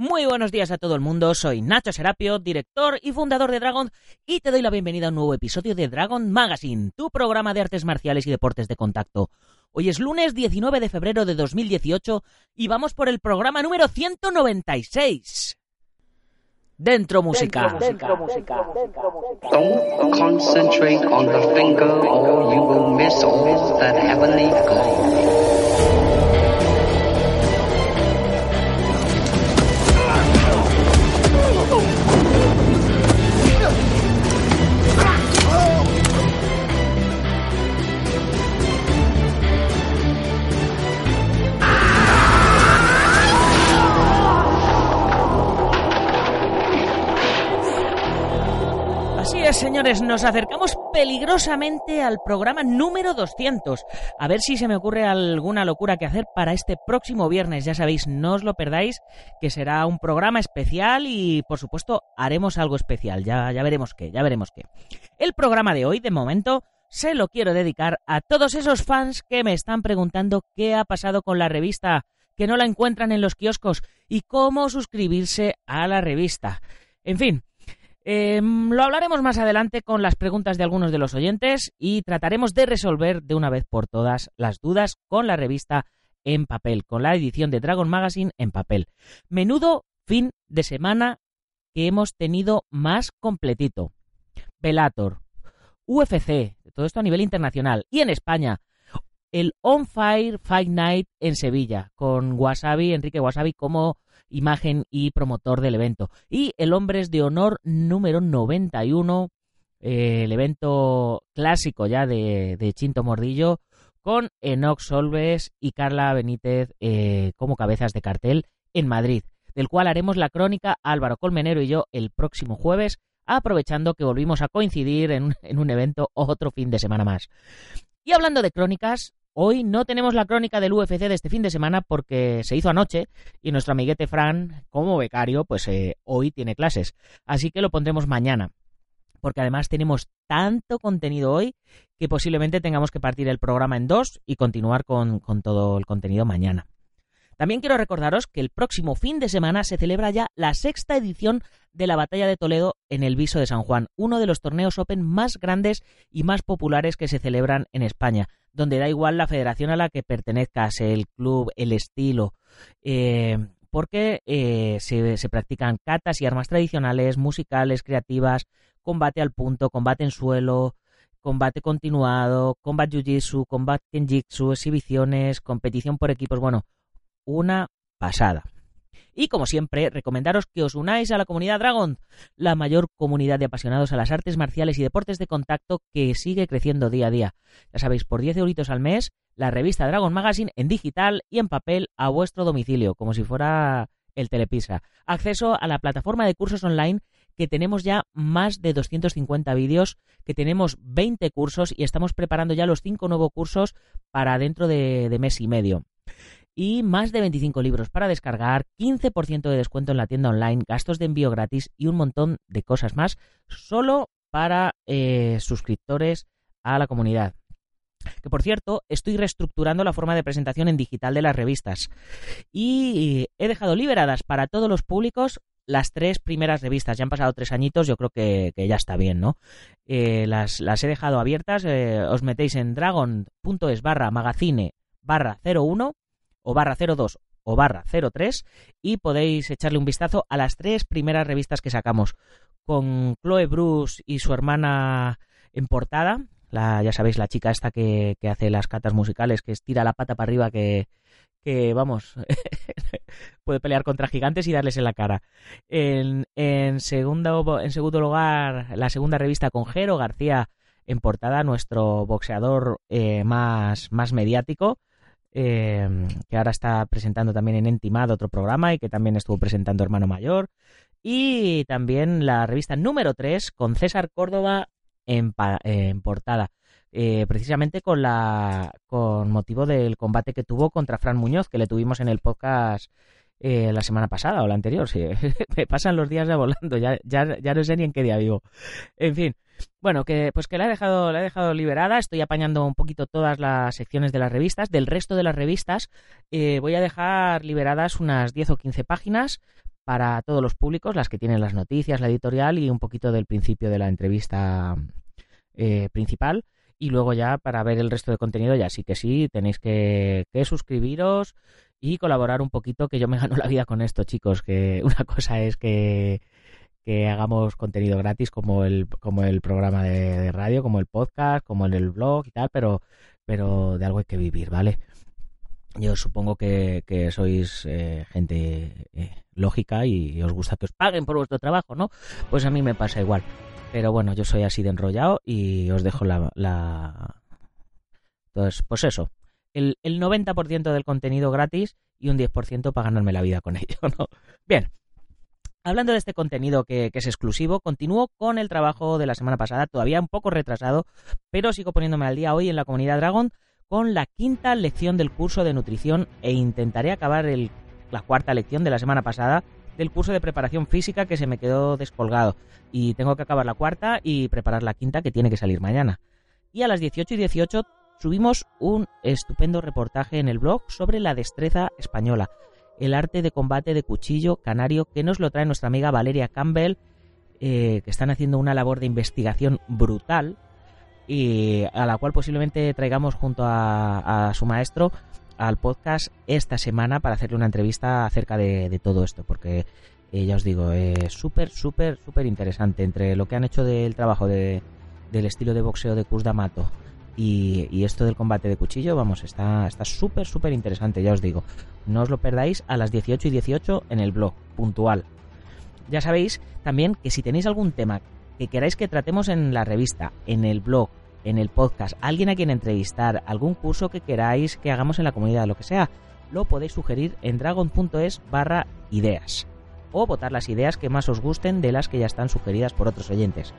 Muy buenos días a todo el mundo, soy Nacho Serapio, director y fundador de Dragon, y te doy la bienvenida a un nuevo episodio de Dragon Magazine, tu programa de artes marciales y deportes de contacto. Hoy es lunes 19 de febrero de 2018 y vamos por el programa número 196. Dentro música. Dentro música. Don't concentrate on the finger or you will miss all that heavenly glow. Señores, nos acercamos peligrosamente al programa número 200. A ver si se me ocurre alguna locura que hacer para este próximo viernes. Ya sabéis, no os lo perdáis, que será un programa especial y, por supuesto, haremos algo especial. Ya, ya veremos qué, ya veremos qué. El programa de hoy, de momento, se lo quiero dedicar a todos esos fans que me están preguntando qué ha pasado con la revista, que no la encuentran en los kioscos y cómo suscribirse a la revista. En fin, eh, lo hablaremos más adelante con las preguntas de algunos de los oyentes y trataremos de resolver de una vez por todas las dudas con la revista en papel, con la edición de Dragon Magazine en papel. Menudo fin de semana que hemos tenido más completito. Velator, UFC, todo esto a nivel internacional y en España. El On Fire Fight Night en Sevilla, con Wasabi, Enrique Wasabi como imagen y promotor del evento. Y el Hombres de Honor número 91, eh, el evento clásico ya de, Chinto Mordillo, con Enox Solves y Carla Benítez eh, como cabezas de cartel en Madrid, del cual haremos la crónica Álvaro Colmenero y yo el próximo jueves, aprovechando que volvimos a coincidir en, en un evento otro fin de semana más. Y hablando de crónicas, Hoy no tenemos la crónica del UFC de este fin de semana porque se hizo anoche y nuestro amiguete Fran, como becario, pues eh, hoy tiene clases. Así que lo pondremos mañana. Porque además tenemos tanto contenido hoy que posiblemente tengamos que partir el programa en dos y continuar con, con todo el contenido mañana. También quiero recordaros que el próximo fin de semana se celebra ya la sexta edición de la Batalla de Toledo en el Viso de San Juan, uno de los torneos Open más grandes y más populares que se celebran en España, donde da igual la federación a la que pertenezcas, el club, el estilo, eh, porque eh, se, practican catas y armas tradicionales, musicales, creativas, combate al punto, combate en suelo, combate continuado, combate jiu-jitsu, combate kenjitsu, exhibiciones, competición por equipos, bueno, una pasada. Y como siempre, recomendaros que os unáis a la comunidad Dragon, la mayor comunidad de apasionados a las artes marciales y deportes de contacto que sigue creciendo día a día. Ya sabéis, por 10 euritos al mes, la revista Dragon Magazine en digital y en papel a vuestro domicilio, como si fuera el Telepisa. Acceso a la plataforma de cursos online que tenemos ya más de 250 vídeos, que tenemos 20 cursos y estamos preparando ya los 5 nuevos cursos para dentro de, de mes y medio y más de 25 libros para descargar, 15% de descuento en la tienda online, gastos de envío gratis y un montón de cosas más solo para eh, suscriptores a la comunidad. Que por cierto, estoy reestructurando la forma de presentación en digital de las revistas y he dejado liberadas para todos los públicos las tres primeras revistas. Ya han pasado tres añitos, yo creo que, ya está bien, ¿no? Eh, las, las, he dejado abiertas. Eh, os metéis en dragon.es barra magazine barra 01 o barra 02 o barra 03 y podéis echarle un vistazo a las tres primeras revistas que sacamos con Chloe Bruce y su hermana en portada. La, ya sabéis, la chica esta que, hace las catas musicales, que estira la pata para arriba, que, que vamos, puede pelear contra gigantes y darles en la cara. En, en, segundo, en segundo lugar, la segunda revista con Jero García en portada, nuestro boxeador eh, más, más mediático eh, que ahora está presentando también en Entimado otro programa y que también estuvo presentando Hermano Mayor. Y también la revista número 3 con César Córdoba en, portada. Eh, precisamente con la con motivo del combate que tuvo contra Fran Muñoz, que le tuvimos en el podcast eh, la semana pasada o la anterior. Sí, me pasan los días ya volando, ya, ya, ya no sé ni en qué día vivo. En fin, bueno, que pues que la he dejado, la he dejado liberada. Estoy apañando un poquito todas las secciones de las revistas. Del resto de las revistas eh, voy a dejar liberadas unas 10 o 15 páginas para todos los públicos, las que tienen las noticias, la editorial y un poquito del principio de la entrevista principal y luego ya para ver el resto de contenido ya sí que sí, tenéis que, suscribiros y colaborar un poquito que yo me gano la vida con esto, chicos, que una cosa es que, que hagamos contenido gratis como el, como el programa de, radio, como el podcast, como el blog y tal, pero, pero de algo hay que vivir, ¿vale? Yo supongo que, sois eh, gente eh, lógica y os gusta que os paguen por vuestro trabajo, ¿no? Pues a mí me pasa igual. Pero bueno, yo soy así de enrollado y os dejo la... la... Entonces, pues eso, el, el 90% del contenido gratis y un 10% para ganarme la vida con ello, ¿no? Bien, Hablando de este contenido que, es exclusivo, continúo con el trabajo de la semana pasada, todavía un poco retrasado, pero sigo poniéndome al día hoy en la comunidad Dragon con la quinta lección del curso de nutrición e intentaré acabar el, la cuarta lección de la semana pasada del curso de preparación física que se me quedó descolgado. Y tengo que acabar la cuarta y preparar la quinta que tiene que salir mañana. Y a las 18 y 18 subimos un estupendo reportaje en el blog sobre la destreza española, el arte de combate de cuchillo canario que nos lo trae nuestra amiga Valeria Campbell, eh, que están haciendo una labor de investigación brutal y a la cual posiblemente traigamos junto a, su maestro al podcast esta semana para hacerle una entrevista acerca de, todo esto, porque eh, ya os digo, es súper, súper, súper interesante entre lo que han hecho del trabajo de, del estilo de boxeo de Kuz D'Amato y, esto del combate de cuchillo, vamos, está está súper, súper interesante, ya os digo. No os lo perdáis a las 18 y 18 en el blog, puntual. Ya sabéis también que si tenéis algún tema que queráis que tratemos en la revista, en el blog en el podcast, alguien a quien entrevistar, algún curso que queráis que hagamos en la comunidad, lo que sea, lo podéis sugerir en dragon.es barra ideas o votar las ideas que más os gusten de las que ya están sugeridas por otros oyentes.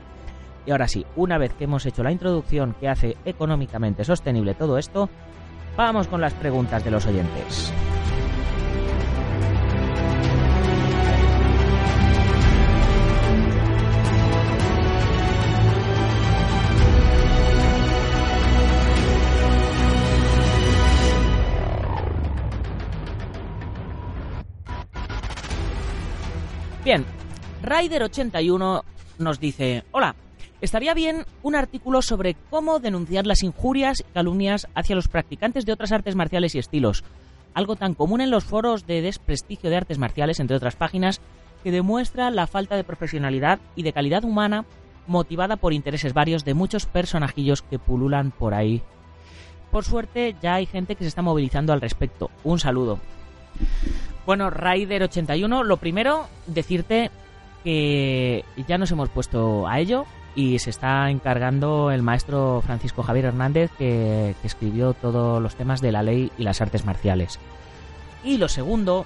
Y ahora sí, una vez que hemos hecho la introducción que hace económicamente sostenible todo esto, vamos con las preguntas de los oyentes. Bien, Rider81 nos dice, hola, estaría bien un artículo sobre cómo denunciar las injurias y calumnias hacia los practicantes de otras artes marciales y estilos, algo tan común en los foros de desprestigio de artes marciales, entre otras páginas, que demuestra la falta de profesionalidad y de calidad humana motivada por intereses varios de muchos personajillos que pululan por ahí. Por suerte ya hay gente que se está movilizando al respecto. Un saludo. Bueno, Rider81, lo primero, decirte que ya nos hemos puesto a ello y se está encargando el maestro Francisco Javier Hernández que, escribió todos los temas de la ley y las artes marciales. Y lo segundo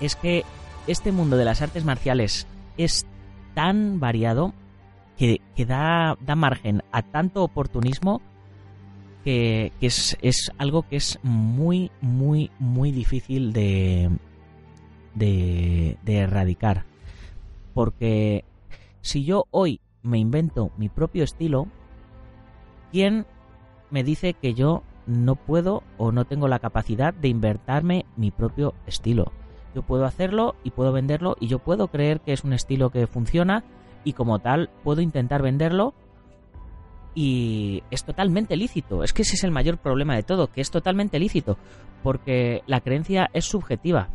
es que este mundo de las artes marciales es tan variado que, da, da margen a tanto oportunismo que, es, es, algo que es muy, muy, muy difícil de, de, de erradicar. Porque si yo hoy me invento mi propio estilo, ¿quién me dice que yo no puedo o no tengo la capacidad de inventarme mi propio estilo? Yo puedo hacerlo y puedo venderlo y yo puedo creer que es un estilo que funciona y como tal puedo intentar venderlo y es totalmente lícito. Es que ese es el mayor problema de todo, que es totalmente lícito, porque la creencia es subjetiva.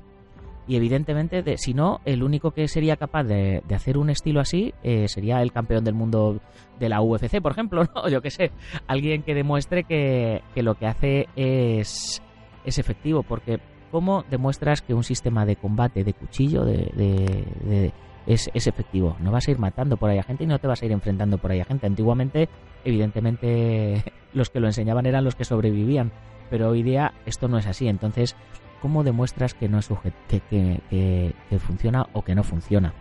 Y evidentemente, de, si no, el único que sería capaz de, hacer un estilo así eh, sería el campeón del mundo de la UFC, por ejemplo, ¿no? Yo que sé, alguien que demuestre que, lo que hace es, es efectivo, porque ¿cómo demuestras que un sistema de combate de cuchillo, de es, efectivo. No vas a ir matando por ahí a gente y no te vas a ir enfrentando por ahí a gente. Antiguamente, evidentemente, los que lo enseñaban eran los que sobrevivían. Pero hoy día esto no es así. Entonces, ¿cómo demuestras que no es que, funciona o que no funciona?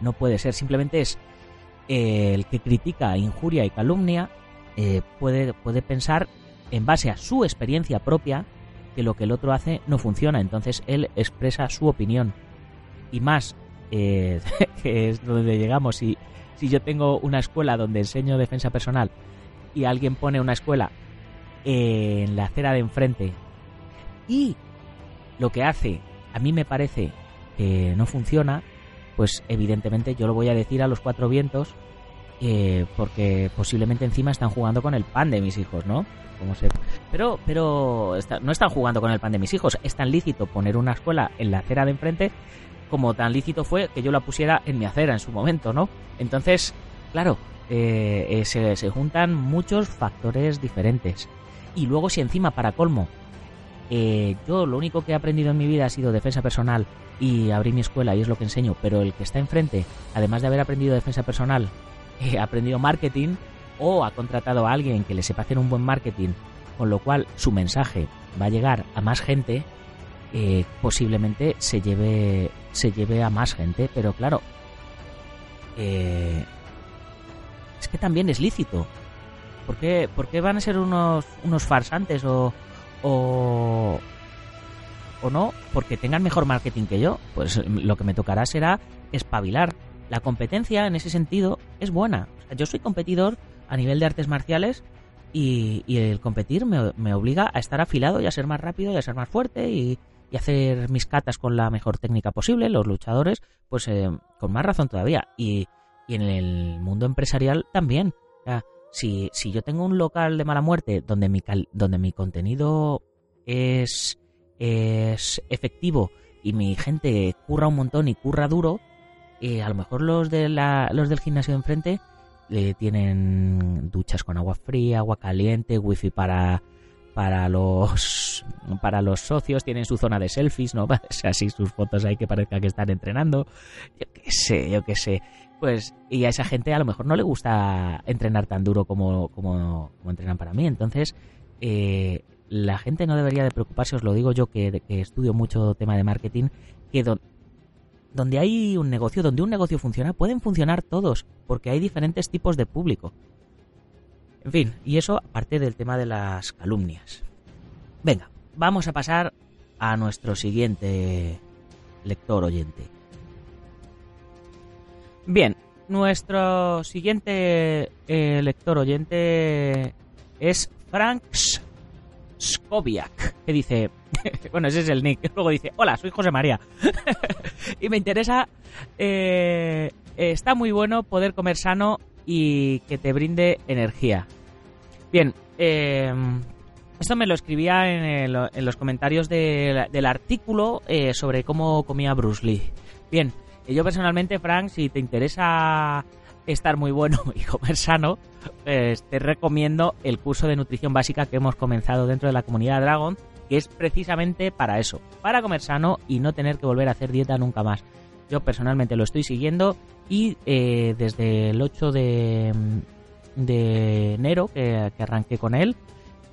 No puede ser. Simplemente es eh, el que critica injuria y calumnia eh, puede, puede pensar en base a su experiencia propia que lo que el otro hace no funciona. Entonces él expresa su opinión. Y más, eh, que es donde llegamos. Si, si yo tengo una escuela donde enseño defensa personal y alguien pone una escuela en la acera de enfrente y lo que hace a mí me parece que no funciona, pues evidentemente yo lo voy a decir a los cuatro vientos eh, porque posiblemente encima están jugando con el pan de mis hijos, ¿no? Como se... Pero, pero no están jugando con el pan de mis hijos. Es tan lícito poner una escuela en la acera de enfrente como tan lícito fue que yo la pusiera en mi acera en su momento, ¿no? Entonces, claro, eh, eh, se, se, juntan muchos factores diferentes. Y luego si encima, para colmo, yo lo único que he aprendido en mi vida ha sido defensa personal y abrí mi escuela y es lo que enseño, pero el que está enfrente, además de haber aprendido defensa personal, ha aprendido marketing o ha contratado a alguien que le sepa hacer un buen marketing, con lo cual su mensaje va a llegar a más gente, eh, posiblemente se lleve, se lleve a más gente, pero claro, eh, es que también es lícito. ¿Por qué, van a ser unos, unos farsantes o, o, o no? Porque tengan mejor marketing que yo. Pues lo que me tocará será espabilar la competencia en ese sentido es buena. yo soy competidor a nivel de artes marciales y, el competir me, obliga a estar afilado y a ser más rápido y a ser más fuerte y, hacer mis catas con la mejor técnica posible. Los luchadores, pues eh, con más razón todavía. Y, en el mundo empresarial también. Si, si yo tengo un local de mala muerte donde mi, donde mi contenido es, es efectivo y mi gente curra un montón y curra duro, eh, a lo mejor los, de la, los del gimnasio de enfrente le tienen duchas con agua fría, agua caliente, wifi para para los para los socios tienen su zona de selfies, ¿no? así sus fotos ahí que parezca que están entrenando. Yo qué sé, yo qué sé. Pues y a esa gente a lo mejor no le gusta entrenar tan duro como como, entrenan para mí. Entonces eh, la gente no debería de preocuparse, os lo digo yo que, que estudio mucho tema de marketing, que donde hay un negocio, donde un negocio funciona, pueden funcionar todos, porque hay diferentes tipos de público. En fin, y eso aparte del tema de las calumnias. Venga, vamos a pasar a nuestro siguiente lector oyente. Bien, nuestro siguiente eh, lector oyente es Franks Skobiak, que dice, bueno, ese es el nick, luego dice, hola, soy José María. y me interesa, eh, está muy bueno poder comer sano y que te brinde energía. Bien, eh, esto me lo escribía en, los comentarios del artículo eh, sobre cómo comía Bruce Lee. Bien, yo personalmente, Frank, si te interesa estar muy bueno y comer sano, pues te recomiendo el curso de nutrición básica que hemos comenzado dentro de la comunidad Dragon, que es precisamente para eso, para comer sano y no tener que volver a hacer dieta nunca más. Yo personalmente lo estoy siguiendo y eh, desde el 8 de, de enero que, arranqué con él,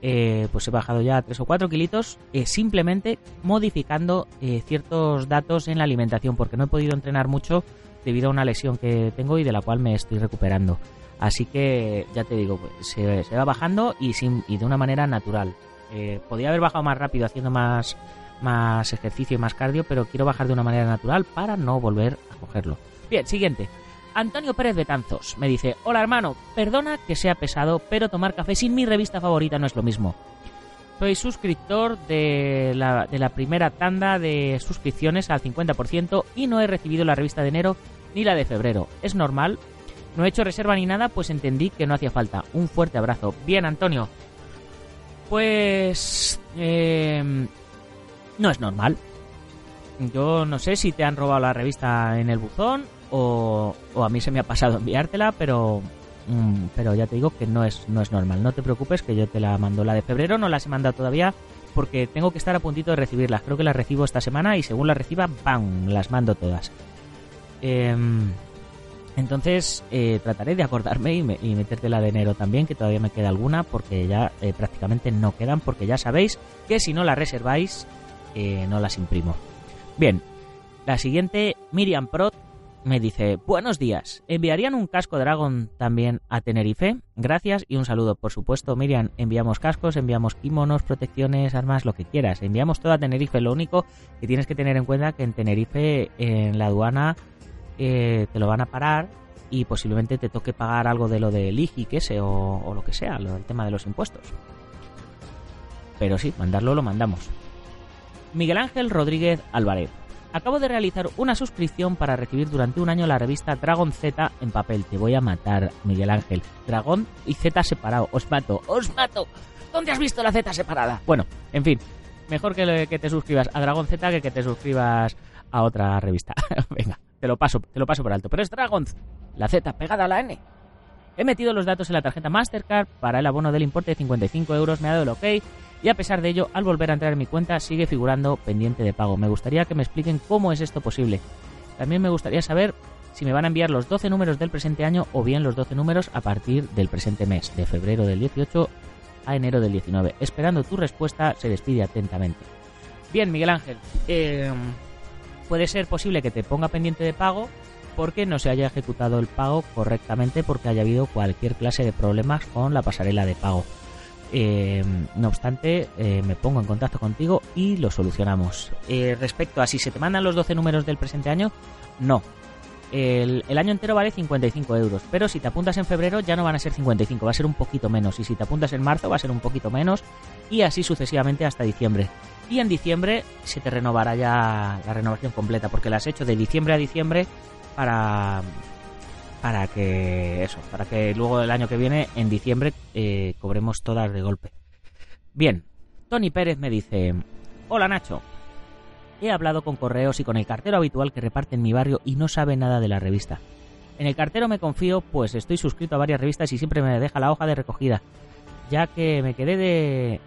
eh, pues he bajado ya 3 o 4 kilitos eh, simplemente modificando ciertos datos en la alimentación porque no he podido entrenar mucho debido a una lesión que tengo y de la cual me estoy recuperando. Así que ya te digo, pues, se, va bajando y, sin, y de una manera natural. Eh, podría haber bajado más rápido haciendo más, más ejercicio y más cardio, pero quiero bajar de una manera natural para no volver a cogerlo. Bien, siguiente. Antonio Pérez Betanzos me dice, hola hermano, perdona que sea pesado, pero tomar café sin mi revista favorita no es lo mismo. Soy suscriptor de la, de la primera tanda de suscripciones al 50% y no he recibido la revista de enero ni la de febrero. Es normal. No he hecho reserva ni nada, pues entendí que no hacía falta. Un fuerte abrazo. Bien, Antonio. Pues... Em, no es normal. Yo no sé si te han robado la revista en el buzón o, a mí se me ha pasado enviártela, pero mm, pero ya te digo que no es no es normal. No te preocupes que yo te la mando la de febrero, no las he mandado todavía porque tengo que estar a puntito de recibirlas. Creo que las recibo esta semana y según las reciba, ¡bam! Las mando todas. Em, Entonces eh, trataré de acordarme y, me, meterte la de enero también, que todavía me queda alguna, porque ya eh, prácticamente no quedan, porque ya sabéis que si no las reserváis, eh, no las imprimo. Bien, la siguiente, Miriam Prot, me dice, buenos días, ¿enviarían un casco Dragon también a Tenerife? Gracias y un saludo. Por supuesto, Miriam, enviamos cascos, enviamos kimonos, protecciones, armas, lo que quieras. Enviamos todo a Tenerife. Lo único que tienes que tener en cuenta que en Tenerife, en la aduana, eh, te lo van a parar y posiblemente te toque pagar algo de lo del IGI, que sé, o, o lo que sea, lo del tema de los impuestos. Pero sí, mandarlo lo mandamos. Miguel Ángel Rodríguez Álvarez. Acabo de realizar una suscripción para recibir durante un año la revista Dragon Z en papel. Te voy a matar, Miguel Ángel. Dragon y Z separado. Os mato, os mato. ¿Dónde has visto la Z separada? Bueno, en fin. Mejor que, que te suscribas a Dragon Z que que te suscribas a otra revista. Venga, te lo paso, te lo paso por alto. Pero es Dragon, la Z pegada a la N. He metido los datos en la tarjeta Mastercard para el abono del importe de 55 euros, me ha dado el ok y a pesar de ello, al volver a entrar en mi cuenta sigue figurando pendiente de pago. Me gustaría que me expliquen cómo es esto posible. También me gustaría saber si me van a enviar los 12 números del presente año o bien los 12 números a partir del presente mes, de febrero del 18 a enero del 19. Esperando tu respuesta, se despide atentamente. Bien, Miguel Ángel, eh, puede ser posible que te ponga pendiente de pago porque no se haya ejecutado el pago correctamente porque haya habido cualquier clase de problemas con la pasarela de pago. Eh, no obstante, eh, me pongo en contacto contigo y lo solucionamos. Eh, respecto a si se te mandan los 12 números del presente año, no. El, el, año entero vale 55 euros, pero si te apuntas en febrero ya no van a ser 55, va a ser un poquito menos. Y si te apuntas en marzo va a ser un poquito menos y así sucesivamente hasta diciembre. Y en diciembre se te renovará ya la renovación completa, porque la has hecho de diciembre a diciembre para, para que eso, para que luego el año que viene, en diciembre, eh, cobremos todas de golpe. Bien, Tony Pérez me dice, hola Nacho, he hablado con correos y con el cartero habitual que reparte en mi barrio y no sabe nada de la revista. En el cartero me confío, pues estoy suscrito a varias revistas y siempre me deja la hoja de recogida, ya que me quedé de...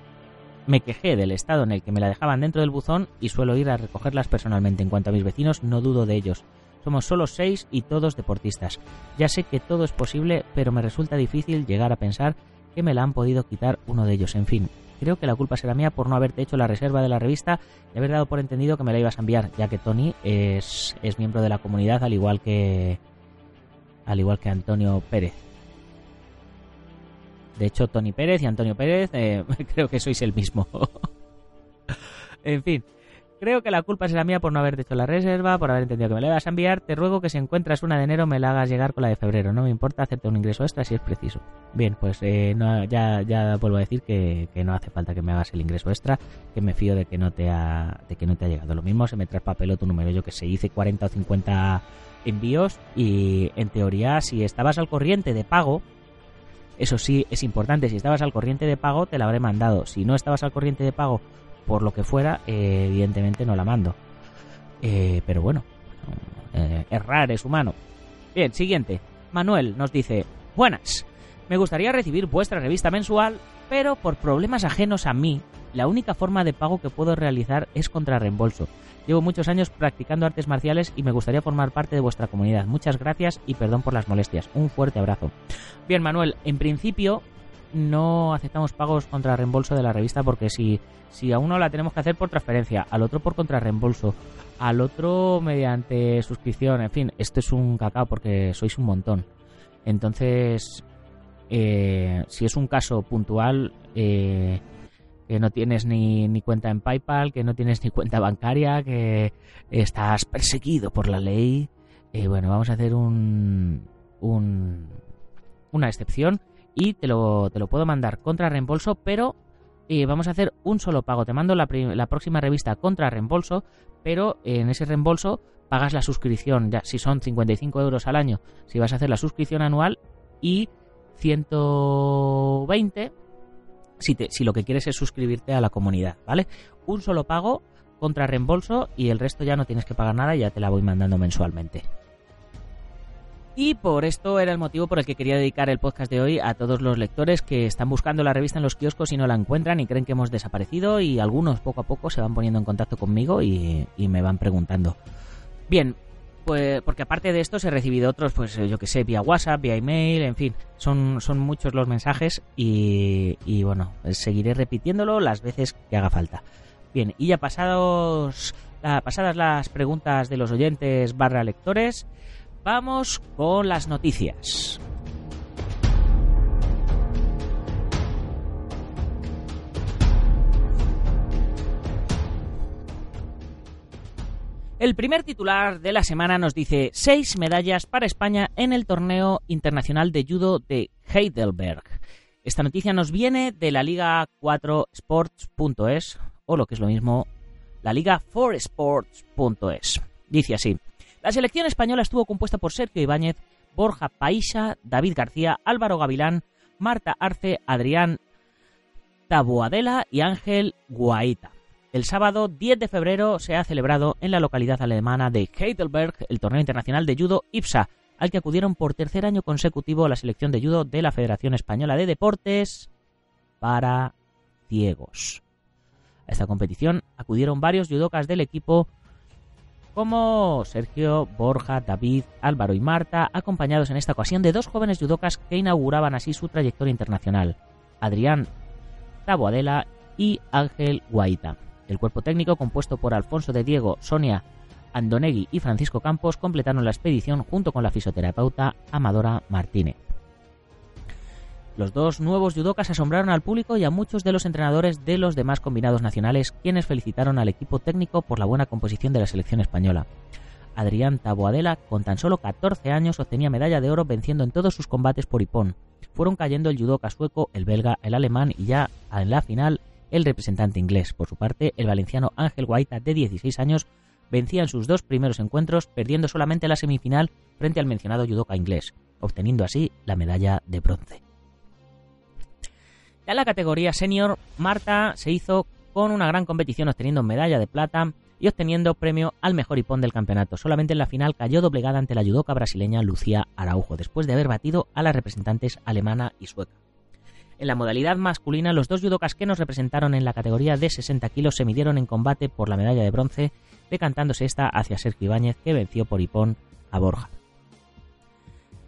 Me quejé del estado en el que me la dejaban dentro del buzón y suelo ir a recogerlas personalmente. En cuanto a mis vecinos, no dudo de ellos. Somos solo seis y todos deportistas. Ya sé que todo es posible, pero me resulta difícil llegar a pensar que me la han podido quitar uno de ellos. En fin, creo que la culpa será mía por no haberte hecho la reserva de la revista y haber dado por entendido que me la ibas a enviar, ya que Tony es, es miembro de la comunidad al igual que al igual que Antonio Pérez. De hecho, Tony Pérez y Antonio Pérez eh, creo que sois el mismo. en fin, Creo que la culpa será mía por no haber hecho la reserva, por haber entendido que me la ibas a enviar. Te ruego que si encuentras una de enero me la hagas llegar con la de febrero. No me importa hacerte un ingreso extra si es preciso. Bien, pues eh, no, ya, ya vuelvo a decir que, no hace falta que me hagas el ingreso extra, que me fío de que no te ha, de que no te ha llegado. Lo mismo se me traspapeló tu número, yo que sé, hice 40 o 50 envíos y en teoría si estabas al corriente de pago, eso sí es importante, si estabas al corriente de pago te la habré mandado. Si no estabas al corriente de pago por lo que fuera, eh, evidentemente no la mando. Eh, pero bueno, eh, errar es humano. Bien, siguiente. Manuel nos dice, buenas, me gustaría recibir vuestra revista mensual, pero por problemas ajenos a mí, la única forma de pago que puedo realizar es contra reembolso. Llevo muchos años practicando artes marciales y me gustaría formar parte de vuestra comunidad. Muchas gracias y perdón por las molestias. Un fuerte abrazo. Bien, Manuel, en principio no aceptamos pagos contra reembolso de la revista porque si, si a uno la tenemos que hacer por transferencia, al otro por contrarreembolso, al otro mediante suscripción, en fin, esto es un cacao porque sois un montón. Entonces, eh, si es un caso puntual, eh, que no tienes ni, ni, cuenta en PayPal, que no tienes ni cuenta bancaria, que estás perseguido por la ley, eh, bueno, vamos a hacer un, un, una excepción y te lo, te lo puedo mandar contra reembolso, pero eh, vamos a hacer un solo pago. Te mando la, la, próxima revista contra reembolso, pero en ese reembolso pagas la suscripción, ya si son 55 euros al año, si vas a hacer la suscripción anual y 120 si, te, si lo que quieres es suscribirte a la comunidad, ¿vale? Un solo pago contra reembolso y el resto ya no tienes que pagar nada, ya te la voy mandando mensualmente. Y por esto era el motivo por el que quería dedicar el podcast de hoy a todos los lectores que están buscando la revista en los kioscos y no la encuentran y creen que hemos desaparecido y algunos poco a poco se van poniendo en contacto conmigo y, me van preguntando. Bien, pues porque aparte de esto he recibido otros, pues yo que sé, vía WhatsApp, vía email, en fin, son, son muchos los mensajes y, y bueno, seguiré repitiéndolo las veces que haga falta. Bien, y ya pasados, pasadas las preguntas de los oyentes barra lectores, vamos con las noticias. El primer titular de la semana nos dice seis medallas para España en el torneo internacional de judo de Heidelberg. Esta noticia nos viene de la Liga 4 Sports.es o lo que es lo mismo, la Liga 4Sports.es. Dice así: La selección española estuvo compuesta por Sergio Ibáñez, Borja Paisa, David García, Álvaro Gavilán, Marta Arce, Adrián Taboadela y Ángel Guaita. El sábado 10 de febrero se ha celebrado en la localidad alemana de Heidelberg el torneo internacional de judo IPSA, al que acudieron por tercer año consecutivo la selección de judo de la Federación Española de Deportes para ciegos. A esta competición acudieron varios judocas del equipo como Sergio, Borja, David, Álvaro y Marta, acompañados en esta ocasión de dos jóvenes judocas que inauguraban así su trayectoria internacional, Adrián Taboadela y Ángel Guaita. El cuerpo técnico, compuesto por Alfonso de Diego, Sonia Andonegui y Francisco Campos, completaron la expedición junto con la fisioterapeuta Amadora Martínez. Los dos nuevos judocas asombraron al público y a muchos de los entrenadores de los demás combinados nacionales, quienes felicitaron al equipo técnico por la buena composición de la selección española. Adrián Taboadela, con tan solo 14 años, obtenía medalla de oro venciendo en todos sus combates por Ipón. Fueron cayendo el judoka sueco, el belga, el alemán y ya en la final el representante inglés. Por su parte, el valenciano Ángel Guaita, de 16 años, vencía en sus dos primeros encuentros, perdiendo solamente la semifinal frente al mencionado judoka inglés, obteniendo así la medalla de bronce. Ya en la categoría senior, Marta se hizo con una gran competición obteniendo medalla de plata y obteniendo premio al mejor hipón del campeonato. Solamente en la final cayó doblegada ante la judoka brasileña Lucía Araujo, después de haber batido a las representantes alemana y sueca. En la modalidad masculina, los dos judokas que nos representaron en la categoría de 60 kilos se midieron en combate por la medalla de bronce, decantándose esta hacia Sergio Ibáñez, que venció por hipón a Borja.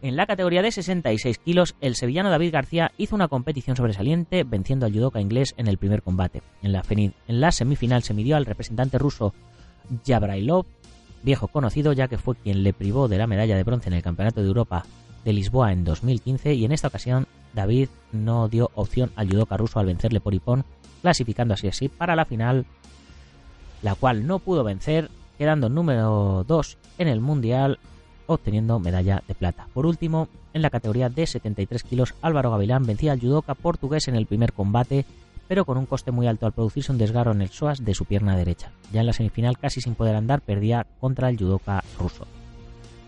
En la categoría de 66 kilos, el sevillano David García hizo una competición sobresaliente, venciendo al judoka inglés en el primer combate. En la, semifinal se midió al representante ruso Yabrailov, viejo conocido ya que fue quien le privó de la medalla de bronce en el Campeonato de Europa de Lisboa en 2015 y en esta ocasión David no dio opción al judoka ruso al vencerle por Ipón, clasificando así así para la final, la cual no pudo vencer, quedando número 2 en el mundial, obteniendo medalla de plata. Por último, en la categoría de 73 kilos, Álvaro Gavilán vencía al judoka portugués en el primer combate, pero con un coste muy alto al producirse un desgarro en el psoas de su pierna derecha. Ya en la semifinal, casi sin poder andar, perdía contra el judoka ruso.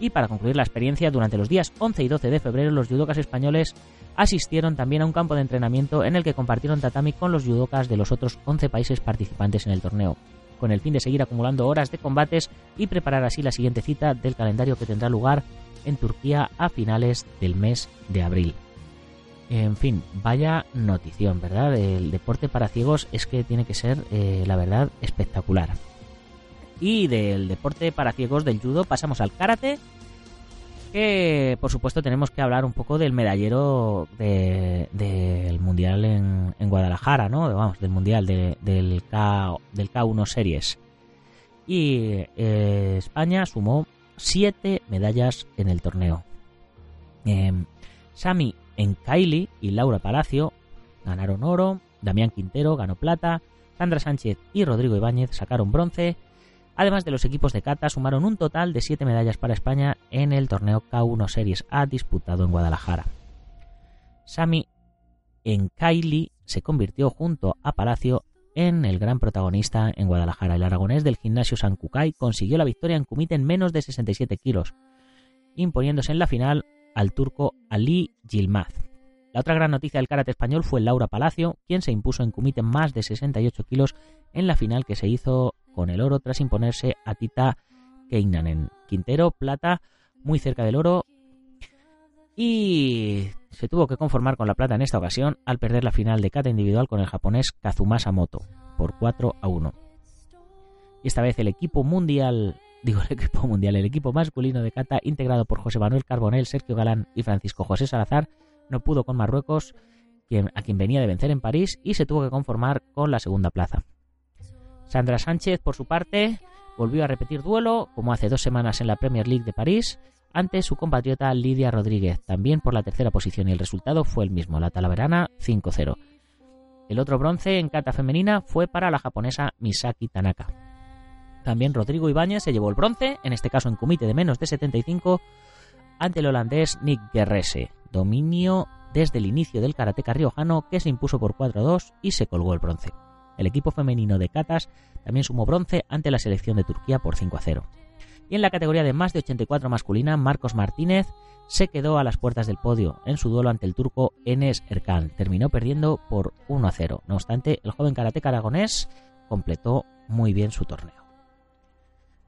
Y para concluir la experiencia, durante los días 11 y 12 de febrero, los judokas españoles asistieron también a un campo de entrenamiento en el que compartieron tatami con los judokas de los otros 11 países participantes en el torneo, con el fin de seguir acumulando horas de combates y preparar así la siguiente cita del calendario que tendrá lugar en Turquía a finales del mes de abril. En fin, vaya notición, ¿verdad? El deporte para ciegos es que tiene que ser, eh, la verdad, espectacular. Y del deporte para ciegos del judo pasamos al karate que por supuesto tenemos que hablar un poco del medallero del Mundial en, Guadalajara, ¿no? Vamos, del Mundial del, K, del K1 Series. Y eh, España sumó siete medallas en el torneo. Eh, Sami Enkaili y Laura Palacio ganaron oro, Damián Quintero ganó plata, Sandra Sánchez y Rodrigo Ibáñez sacaron bronce Además de los equipos de kata, sumaron un total de 7 medallas para España en el torneo K1 Series A disputado en Guadalajara. Sami Enkaili se convirtió junto a Palacio en el gran protagonista en Guadalajara. El aragonés del gimnasio San Cucay consiguió la victoria en kumite en menos de 67 kilos, imponiéndose en la final al turco Ali Yilmaz. La otra gran noticia del karate español fue Laura Palacio, quien se impuso en kumite más de 68 kilos en la final que se hizo con el oro tras imponerse a Tita Keinanen. Quintero, plata, muy cerca del oro. Y se tuvo que conformar con la plata en esta ocasión al perder la final de kata individual con el japonés Kazumasa Moto por 4 a 1. Y esta vez el equipo mundial digo el equipo mundial, el equipo masculino de kata integrado por José Manuel Carbonell, Sergio Galán y Francisco José Salazar no pudo con Marruecos, a quien venía de vencer en París y se tuvo que conformar con la segunda plaza. Sandra Sánchez, por su parte, volvió a repetir duelo, como hace dos semanas en la Premier League de París, ante su compatriota Lidia Rodríguez, también por la tercera posición, y el resultado fue el mismo, la talaverana 5-0. El otro bronce en kata femenina fue para la japonesa Misaki Tanaka. También Rodrigo Ibáñez se llevó el bronce, en este caso en comité de menos de 75, ante el holandés Nick Guerrese. Dominio desde el inicio del karateca riojano que se impuso por 4-2 y se colgó el bronce. El equipo femenino de katas también sumó bronce ante la selección de Turquía por 5-0. Y en la categoría de más de 84 masculina, Marcos Martínez se quedó a las puertas del podio en su duelo ante el turco Enes Erkan. Terminó perdiendo por 1-0. No obstante, el joven karateca aragonés completó muy bien su torneo.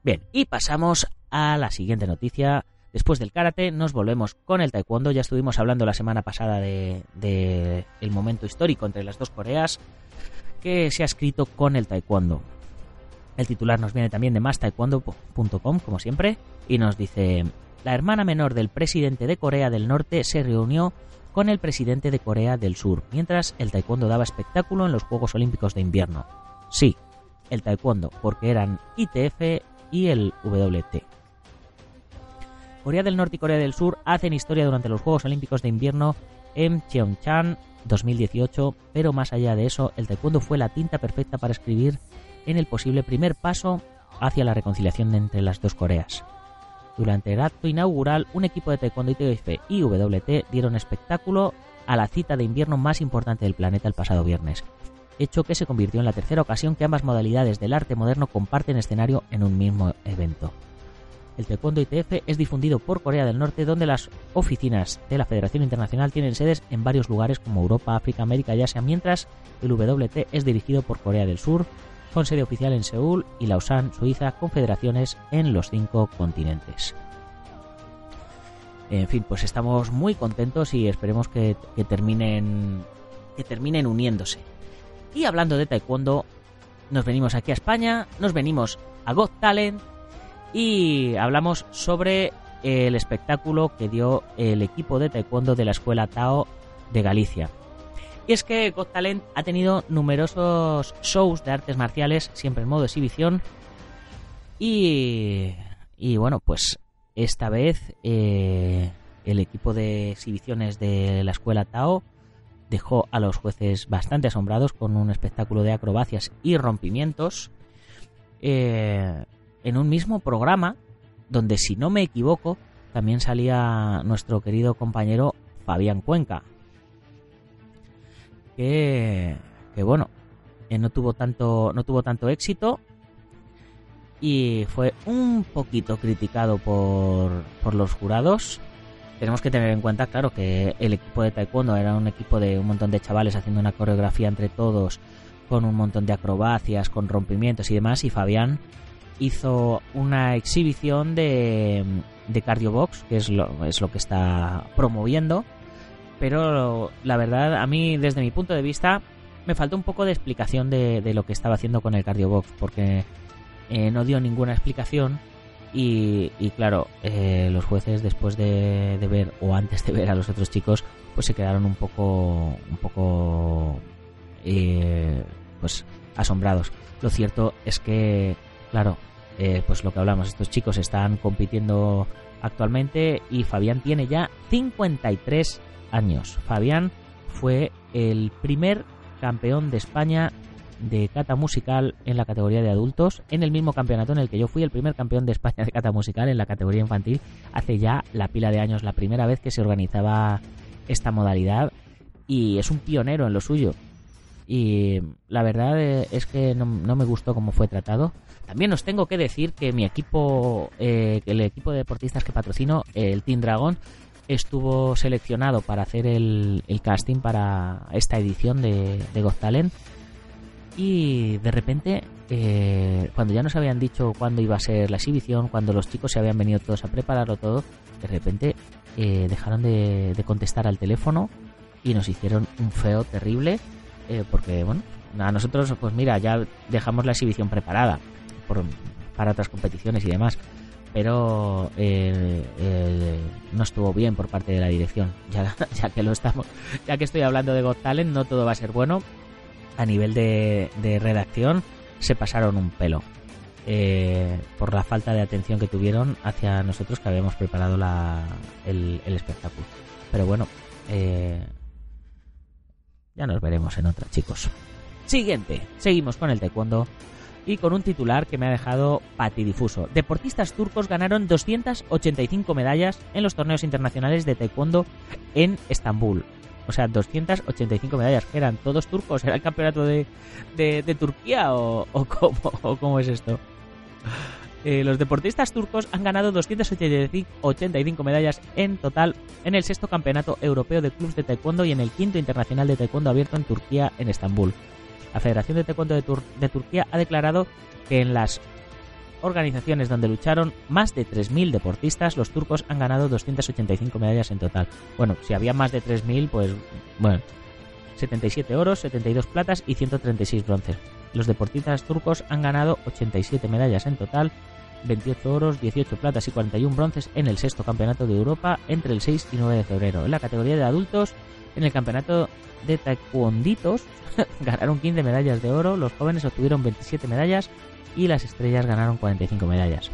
Bien, y pasamos a la siguiente noticia. Después del karate nos volvemos con el taekwondo. Ya estuvimos hablando la semana pasada de, el momento histórico entre las dos Coreas que se ha escrito con el taekwondo. El titular nos viene también de mastaekwondo.com, como siempre, y nos dice, la hermana menor del presidente de Corea del Norte se reunió con el presidente de Corea del Sur, mientras el taekwondo daba espectáculo en los Juegos Olímpicos de Invierno. Sí, el taekwondo, porque eran ITF y el WT. Corea del Norte y Corea del Sur hacen historia durante los Juegos Olímpicos de Invierno en Pyeongchang 2018, pero más allá de eso, el taekwondo fue la tinta perfecta para escribir en el posible primer paso hacia la reconciliación entre las dos Coreas. Durante el acto inaugural, un equipo de taekwondo ITF y WT dieron espectáculo a la cita de invierno más importante del planeta el pasado viernes, hecho que se convirtió en la tercera ocasión que ambas modalidades del arte moderno comparten escenario en un mismo evento. El Taekwondo ITF es difundido por Corea del Norte, donde las oficinas de la Federación Internacional tienen sedes en varios lugares como Europa, África, América y Asia, mientras el WT es dirigido por Corea del Sur, con sede oficial en Seúl y Lausanne, Suiza, con federaciones en los cinco continentes. En fin, pues estamos muy contentos y esperemos que, que terminen que terminen uniéndose. Y hablando de taekwondo, nos venimos aquí a España, nos venimos a Got Talent y hablamos sobre el espectáculo que dio el equipo de taekwondo de la escuela Tao de Galicia. Y es que Got ha tenido numerosos shows de artes marciales, siempre en modo exhibición. Y, y bueno, pues esta vez eh, el equipo de exhibiciones de la escuela Tao dejó a los jueces bastante asombrados con un espectáculo de acrobacias y rompimientos eh, en un mismo programa donde, si no me equivoco, también salía nuestro querido compañero Fabián Cuenca. Que, que bueno, no tuvo tanto no tuvo tanto éxito y fue un poquito criticado por, por los jurados tenemos que tener en cuenta, claro, que el equipo de taekwondo era un equipo de un montón de chavales haciendo una coreografía entre todos, con un montón de acrobacias, con rompimientos y demás, y Fabián hizo una exhibición de, de Cardio Box, que es lo, es lo que está promoviendo, pero la verdad, a mí, desde mi punto de vista, me faltó un poco de explicación de, de lo que estaba haciendo con el Cardio Box, porque eh, no dio ninguna explicación y, claro, eh, los jueces después de, ver o antes de ver a los otros chicos, pues se quedaron un poco, un poco, eh, pues asombrados. Lo cierto es que, claro, eh, pues lo que hablamos, estos chicos están compitiendo actualmente y Fabián tiene ya 53 años. Fabián fue el primer campeón de España de cata musical en la categoría de adultos, en el mismo campeonato en el que yo fui el primer campeón de España de cata musical en la categoría infantil hace ya la pila de años, la primera vez que se organizaba esta modalidad y es un pionero en lo suyo. Y la verdad eh, es que no, me gustó cómo fue tratado. También os tengo que decir que mi equipo, eh, el equipo de deportistas que patrocino, el Team Dragon, estuvo seleccionado para hacer el, casting para esta edición de, de Got Talent y de repente, eh, cuando ya nos habían dicho cuándo iba a ser la exhibición, cuando los chicos se habían venido todos a prepararlo todo, de repente eh, dejaron de, contestar al teléfono y nos hicieron un feo terrible, eh, porque bueno, a nosotros, pues mira, ya dejamos la exhibición preparada. Por, para otras competiciones y demás. Pero eh, eh, no estuvo bien por parte de la dirección. Ya, que lo estamos, ya que estoy hablando de Got Talent, no todo va a ser bueno. A nivel de, de redacción, se pasaron un pelo. Eh, por la falta de atención que tuvieron hacia nosotros que habíamos preparado la, el, el espectáculo. Pero bueno, eh, ya nos veremos en otra, chicos. Siguiente, seguimos con el taekwondo y con un titular que me ha dejado patidifuso. Deportistas turcos ganaron 285 medallas en los torneos internacionales de taekwondo en Estambul. O sea, 285 medallas. ¿Eran todos turcos? ¿Era el campeonato de, de, Turquía o, o, cómo, o cómo es esto? Eh, los deportistas turcos han ganado 285 medallas en total en el sexto campeonato europeo de clubes de taekwondo y en el quinto internacional de taekwondo abierto en Turquía, en Estambul. La Federación de Taekwondo de, Tur de Turquía ha declarado que en las organizaciones donde lucharon más de 3.000 deportistas, los turcos han ganado 285 medallas en total. Bueno, si había más de 3.000, pues bueno, 77 oros, 72 platas y 136 bronces. Los deportistas turcos han ganado 87 medallas en total, 28 oros, 18 platas y 41 bronces en el sexto campeonato de Europa entre el 6 y 9 de febrero. En la categoría de adultos, en el campeonato de taekwonditos, ganaron 15 medallas de oro, los jóvenes obtuvieron 27 medallas y las estrellas ganaron 45 medallas.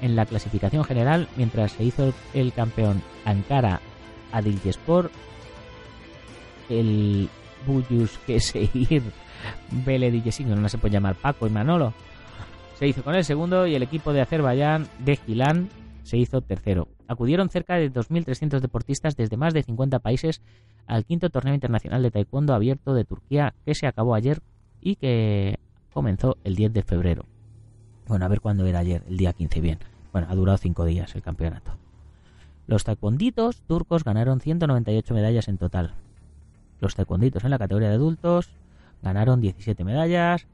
En la clasificación general, mientras se hizo el campeón Ankara Adilgespor, el Buyus Keseir Vele Dijesingo, no se puede llamar Paco y Manolo, se hizo con el segundo y el equipo de Azerbaiyán de Gilán se hizo tercero. Acudieron cerca de 2.300 deportistas desde más de 50 países al quinto torneo internacional de taekwondo abierto de Turquía que se acabó ayer y que comenzó el 10 de febrero. Bueno, a ver cuándo era ayer, el día 15, bien. Bueno, ha durado 5 días el campeonato. Los taekwonditos turcos ganaron 198 medallas en total. Los taekwonditos en la categoría de adultos ganaron 17 medallas,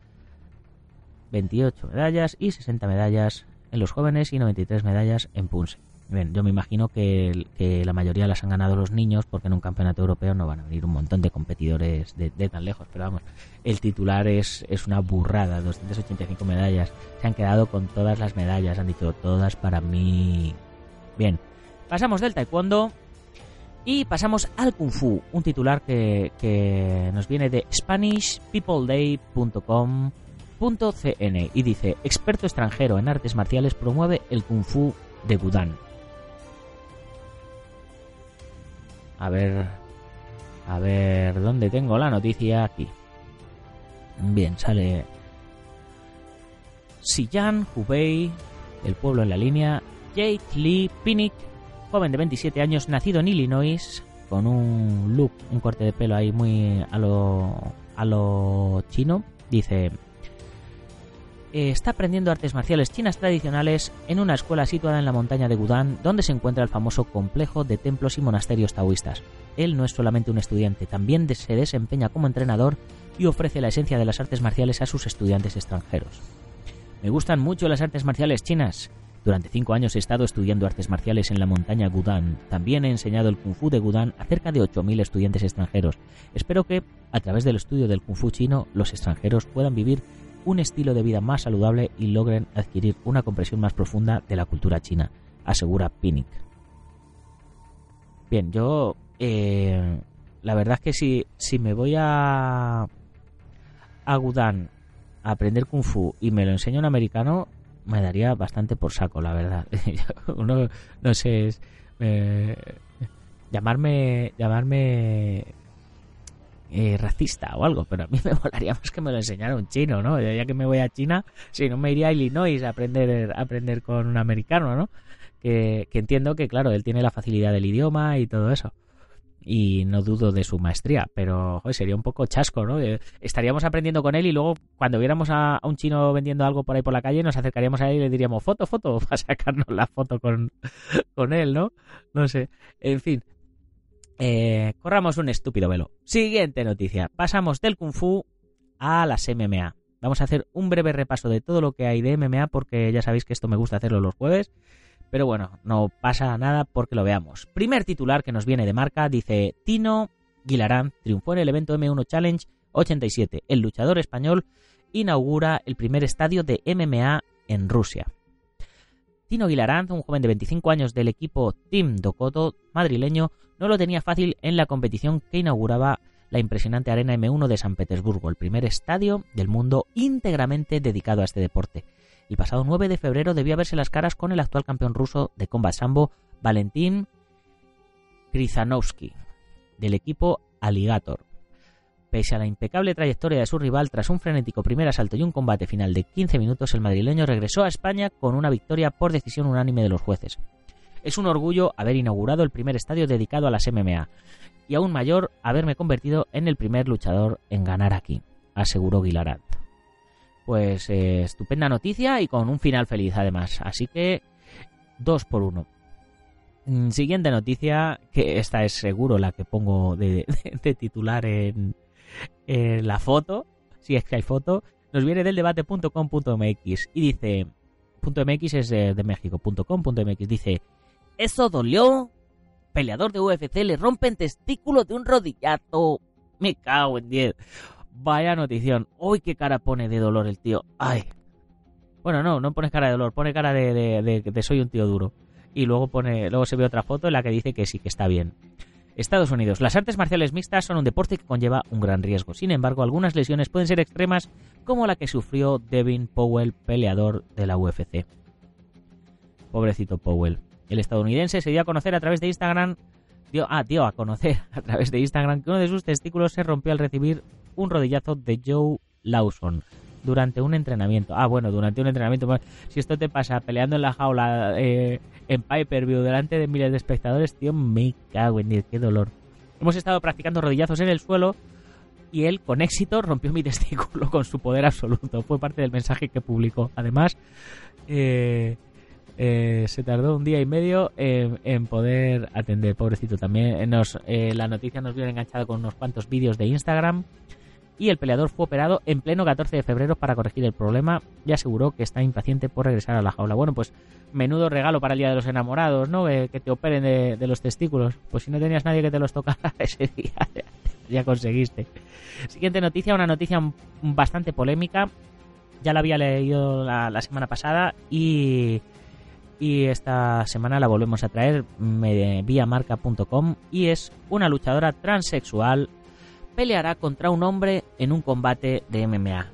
28 medallas y 60 medallas en los jóvenes y 93 medallas en Punse. Bien, yo me imagino que, la mayoría las han ganado los niños porque en un campeonato europeo no van a venir un montón de competidores de, tan lejos. Pero vamos, el titular es, una burrada, 285 medallas. Se han quedado con todas las medallas, han dicho todas para mí. Bien, pasamos del taekwondo y pasamos al Kung Fu, un titular que, nos viene de SpanishPeopleDay.com.cn y dice, experto extranjero en artes marciales promueve el Kung Fu de Gudan. A ver, a ver, ¿dónde tengo la noticia? Aquí. Bien, sale Xi'an, Hubei, el pueblo en la línea, Jake Lee Pinnick joven de 27 años, nacido en Illinois, con un look, un corte de pelo ahí muy a lo, a lo chino, dice, eh, está aprendiendo artes marciales chinas tradicionales en una escuela situada en la montaña de Gudan, donde se encuentra el famoso complejo de templos y monasterios taoístas. Él no es solamente un estudiante, también se desempeña como entrenador y ofrece la esencia de las artes marciales a sus estudiantes extranjeros. Me gustan mucho las artes marciales chinas. Durante cinco años he estado estudiando artes marciales en la montaña Gudan. También he enseñado el Kung Fu de Gudan a cerca de 8.000 estudiantes extranjeros. Espero que, a través del estudio del Kung Fu chino, los extranjeros puedan vivir un estilo de vida más saludable y logren adquirir una comprensión más profunda de la cultura china, asegura Pinnick. Bien, yo eh, la verdad es que si, si me voy a, a Gudan a aprender Kung Fu y me lo enseña un americano, me daría bastante por saco, la verdad. Uno, no sé, eh, llamarme, llamarme eh, racista o algo, pero a mí me molaría más que me lo enseñara un chino, ¿no? Ya que me voy a China, si no me iría a Illinois a aprender, a aprender con un americano, ¿no? Que, entiendo que, claro, él tiene la facilidad del idioma y todo eso y no dudo de su maestría, pero sería un poco chasco, ¿no? Eh, estaríamos aprendiendo con él y luego cuando viéramos a, a, un chino vendiendo algo por ahí por la calle nos acercaríamos a él y le diríamos foto, foto, para sacarnos la foto con, con él, ¿no? No sé, en fin. Eh, corramos un estúpido velo. Siguiente noticia. Pasamos del Kung Fu a las MMA. Vamos a hacer un breve repaso de todo lo que hay de MMA porque ya sabéis que esto me gusta hacerlo los jueves. Pero bueno, no pasa nada porque lo veamos. Primer titular que nos viene de marca dice Tino Guilarán triunfó en el evento M1 Challenge 87. El luchador español inaugura el primer estadio de MMA en Rusia. Tino Guilaranz, un joven de 25 años del equipo Team Docoto madrileño, no lo tenía fácil en la competición que inauguraba la impresionante Arena M1 de San Petersburgo, el primer estadio del mundo íntegramente dedicado a este deporte. El pasado 9 de febrero debía verse las caras con el actual campeón ruso de combat sambo, Valentín Krizanovsky, del equipo Alligator. Pese a la impecable trayectoria de su rival, tras un frenético primer asalto y un combate final de 15 minutos, el madrileño regresó a España con una victoria por decisión unánime de los jueces. Es un orgullo haber inaugurado el primer estadio dedicado a las MMA, y aún mayor haberme convertido en el primer luchador en ganar aquí, aseguró Guilarad. Pues eh, estupenda noticia y con un final feliz además, así que dos por uno. Mm, siguiente noticia, que esta es seguro la que pongo de titular en, la foto, si es que hay foto, nos viene del debate.com.mx y dice, .mx es de, de México.com.mx, dice, ¿eso dolió? Peleador de UFC le rompen testículo de un rodillazo. Me cago en 10. Vaya notición. Uy, qué cara pone de dolor el tío. Ay. Bueno, no, no pone cara de dolor, pone cara de, de, de soy un tío duro. Y luego pone, luego se ve otra foto en la que dice que sí, que está bien. Estados Unidos. Las artes marciales mixtas son un deporte que conlleva un gran riesgo. Sin embargo, algunas lesiones pueden ser extremas, como la que sufrió Devin Powell, peleador de la UFC. Pobrecito Powell. El estadounidense se dio a conocer a través de Instagram, dio, ah, dio a conocer a través de Instagram que uno de sus testículos se rompió al recibir un rodillazo de Joe Lawson durante un entrenamiento. Ah, bueno, durante un entrenamiento. si esto te pasa peleando en la jaula eh, en pay-per-view delante de miles de espectadores, tío, me cago en Dios, qué dolor. Hemos estado practicando rodillazos en el suelo y él, con éxito, rompió mi testículo con su poder absoluto. Fue parte del mensaje que publicó. Además, eh, eh, se tardó un día y medio en, poder atender, pobrecito también. Nos, la noticia nos viene enganchada con unos cuantos vídeos de Instagram y el peleador fue operado en pleno 14 de febrero para corregir el problema y aseguró que está impaciente por regresar a la jaula. Bueno, pues menudo regalo para el Día de los Enamorados, ¿no? que te operen de, los testículos. Pues si no tenías nadie que te los tocara ese día, ya conseguiste. Siguiente noticia, una noticia bastante polémica. Ya la había leído la, semana pasada y, y esta semana la volvemos a traer vía marca.com y es una luchadora transexual peleará contra un hombre en un combate de MMA.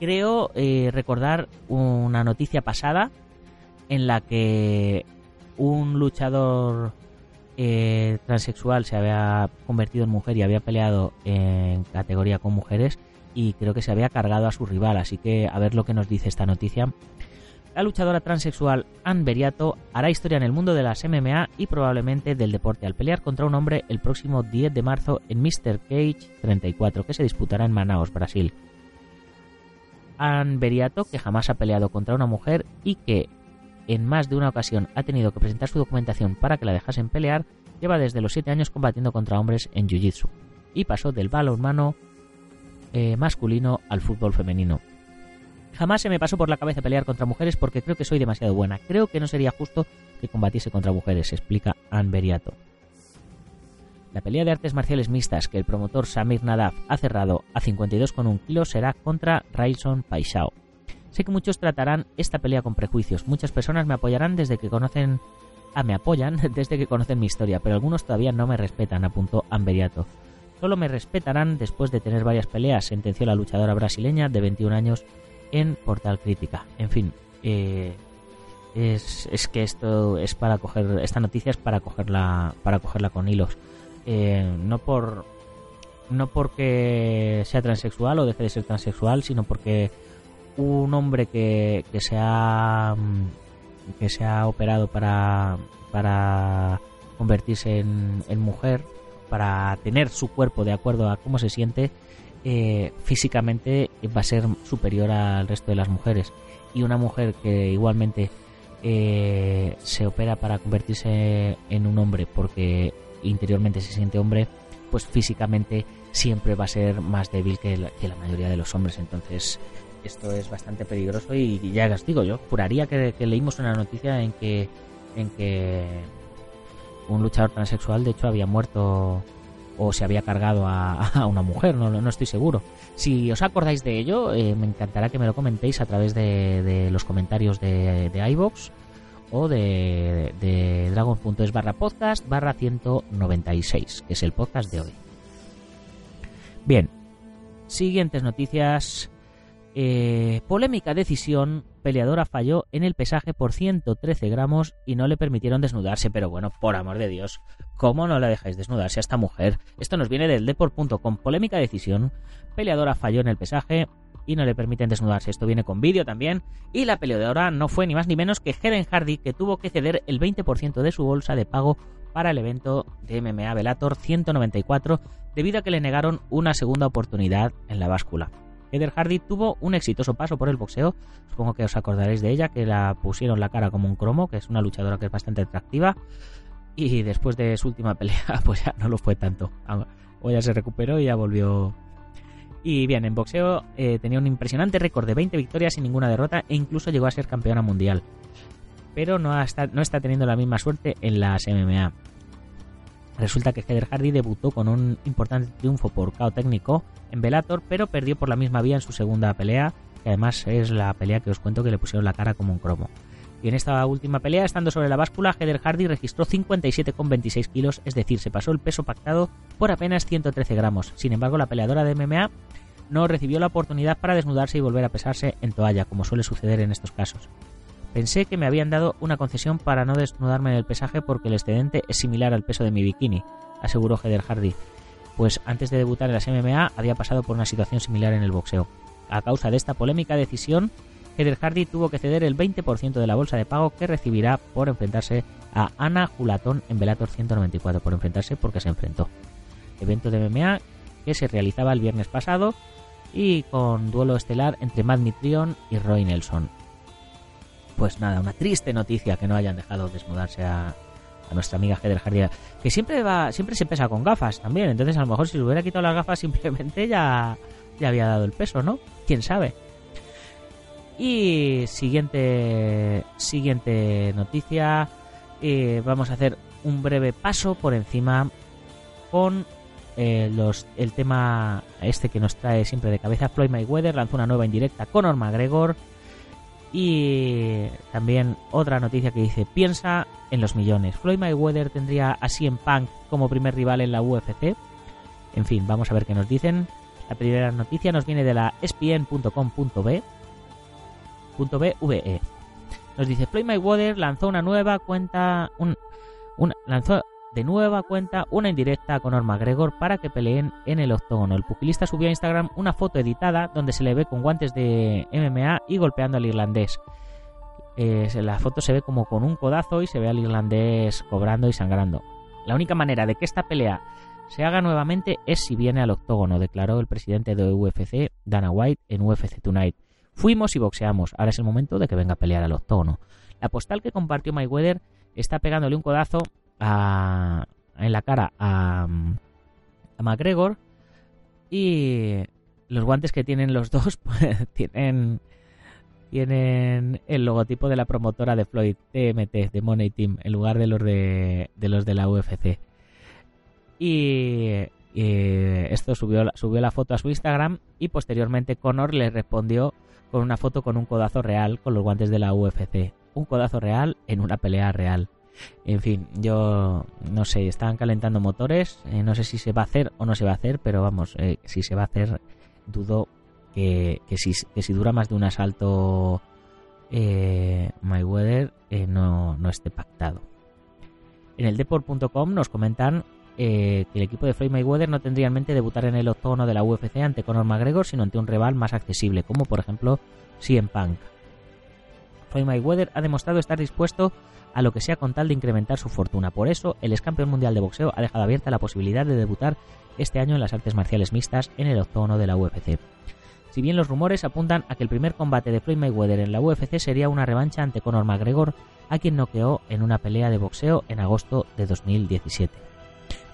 Creo eh, recordar una noticia pasada en la que un luchador eh, transexual se había convertido en mujer y había peleado en categoría con mujeres y creo que se había cargado a su rival. Así que a ver lo que nos dice esta noticia la luchadora transexual Anne Beriato hará historia en el mundo de las MMA y probablemente del deporte al pelear contra un hombre el próximo 10 de marzo en Mr. Cage 34, que se disputará en Manaus, Brasil. Anne Beriato, que jamás ha peleado contra una mujer y que en más de una ocasión ha tenido que presentar su documentación para que la dejasen pelear, lleva desde los 7 años combatiendo contra hombres en Jiu-Jitsu y pasó del balonmano eh, masculino al fútbol femenino. Jamás se me pasó por la cabeza pelear contra mujeres porque creo que soy demasiado buena. Creo que no sería justo que combatiese contra mujeres, explica Anne Beriato. La pelea de artes marciales mixtas que el promotor Samir Nadaf ha cerrado a 52,1 kilos será contra Railson Paixao. Sé que muchos tratarán esta pelea con prejuicios. Muchas personas me apoyarán desde que conocen... Ah, me apoyan desde que conocen mi historia, pero algunos todavía no me respetan, apuntó Beriato. Solo me respetarán después de tener varias peleas, sentenció la luchadora brasileña de 21 años en Portal Crítica. En fin, eh, es, es, que esto es para coger, esta noticia es para cogerla, para cogerla con hilos. Eh, no por no porque sea transexual o deje de ser transexual, sino porque un hombre que, que se ha que se ha operado para para convertirse en, en mujer, para tener su cuerpo de acuerdo a cómo se siente, eh, físicamente va a ser superior al resto de las mujeres. Y una mujer que igualmente eh, se opera para convertirse en un hombre porque interiormente se siente hombre, pues físicamente siempre va a ser más débil que la, mayoría de los hombres. Entonces, esto es bastante peligroso y ya os digo, yo juraría que, que leímos una noticia en que, en que un luchador transexual de hecho había muerto o se había cargado a, una mujer, no, no, estoy seguro. Si os acordáis de ello, eh, me encantará que me lo comentéis a través de, los comentarios de, de o de, de dragon.es barra podcast barra 196, que es el podcast de hoy. Bien, siguientes noticias. Eh, polémica decisión, peleadora falló en el pesaje por 113 gramos y no le permitieron desnudarse, pero bueno, por amor de Dios, ¿cómo no la dejáis desnudarse a esta mujer? Esto nos viene del deport.com, polémica decisión, peleadora falló en el pesaje y no le permiten desnudarse, esto viene con vídeo también, y la peleadora no fue ni más ni menos que Helen Hardy, que tuvo que ceder el 20% de su bolsa de pago para el evento de MMA Velator 194 debido a que le negaron una segunda oportunidad en la báscula. Heather Hardy tuvo un exitoso paso por el boxeo, supongo que os acordaréis de ella, que la pusieron la cara como un cromo, que es una luchadora que es bastante atractiva, y después de su última pelea, pues ya no lo fue tanto. O ya se recuperó y ya volvió. Y bien, en boxeo eh, tenía un impresionante récord de 20 victorias sin ninguna derrota e incluso llegó a ser campeona mundial. Pero no no está teniendo la misma suerte en las MMA. Resulta que Heather Hardy debutó con un importante triunfo por KO técnico en Bellator, pero perdió por la misma vía en su segunda pelea, que además es la pelea que os cuento que le pusieron la cara como un cromo. Y en esta última pelea, estando sobre la báscula, Heather Hardy registró 57,26 kilos, es decir, se pasó el peso pactado por apenas 113 gramos. Sin embargo, la peleadora de MMA no recibió la oportunidad para desnudarse y volver a pesarse en toalla, como suele suceder en estos casos. Pensé que me habían dado una concesión para no desnudarme en el pesaje porque el excedente es similar al peso de mi bikini, aseguró Heather Hardy, pues antes de debutar en las MMA había pasado por una situación similar en el boxeo. A causa de esta polémica decisión, Heather Hardy tuvo que ceder el 20% de la bolsa de pago que recibirá por enfrentarse a Ana Julatón en Velator 194, por enfrentarse porque se enfrentó. Evento de MMA que se realizaba el viernes pasado y con duelo estelar entre Matt y Roy Nelson pues nada, una triste noticia que no hayan dejado desnudarse a, a nuestra amiga Heather Hardy, que siempre va, siempre se pesa con gafas también, entonces a lo mejor si le hubiera quitado las gafas simplemente ya, ya había dado el peso, ¿no? ¿Quién sabe? Y siguiente, siguiente noticia, eh, vamos a hacer un breve paso por encima con eh, los, el tema este que nos trae siempre de cabeza. Floyd Mayweather lanzó una nueva indirecta con Orma Gregor y también otra noticia que dice, piensa en los millones. Floyd Mayweather tendría a CM Punk como primer rival en la UFC. En fin, vamos a ver qué nos dicen. La primera noticia nos viene de la espn.com.b. .bve. Nos dice, Floyd Mayweather lanzó una nueva cuenta... Un, lanzó de nueva cuenta una indirecta con Conor Gregor para que peleen en el octógono. El pugilista subió a Instagram una foto editada donde se le ve con guantes de MMA y golpeando al irlandés. Eh, la foto se ve como con un codazo y se ve al irlandés cobrando y sangrando. La única manera de que esta pelea se haga nuevamente es si viene al octógono, declaró el presidente de UFC, Dana White, en UFC Tonight. Fuimos y boxeamos, ahora es el momento de que venga a pelear al octógono. La postal que compartió Mayweather está pegándole un codazo en la cara a, a McGregor. Y los guantes que tienen los dos pues, tienen tienen el logotipo de la promotora de Floyd TMT de Money Team en lugar de los de, los de la UFC y, esto subió, subió la foto a su Instagram y posteriormente Conor le respondió con una foto con un codazo real con los guantes de la UFC un codazo real en una pelea real en fin, yo no sé, están calentando motores, eh, no sé si se va a hacer o no se va a hacer, pero vamos, eh, si se va a hacer, dudo que, si, dura más de un asalto eh, Mayweather eh, no, no esté pactado. En el deport.com nos comentan que el equipo de Floyd Mayweather no tendría en mente debutar en el octógono de la UFC ante Conor McGregor, sino ante un rival más accesible, como por ejemplo CM Punk. Floyd Mayweather ha demostrado estar dispuesto a lo que sea con tal de incrementar su fortuna. Por eso, el ex campeón mundial de boxeo ha dejado abierta la posibilidad de debutar este año en las artes marciales mixtas en el octógono de la UFC. Si bien los rumores apuntan a que el primer combate de Floyd Mayweather en la UFC sería una revancha ante Conor McGregor, a quien noqueó en una pelea de boxeo en agosto de 2017.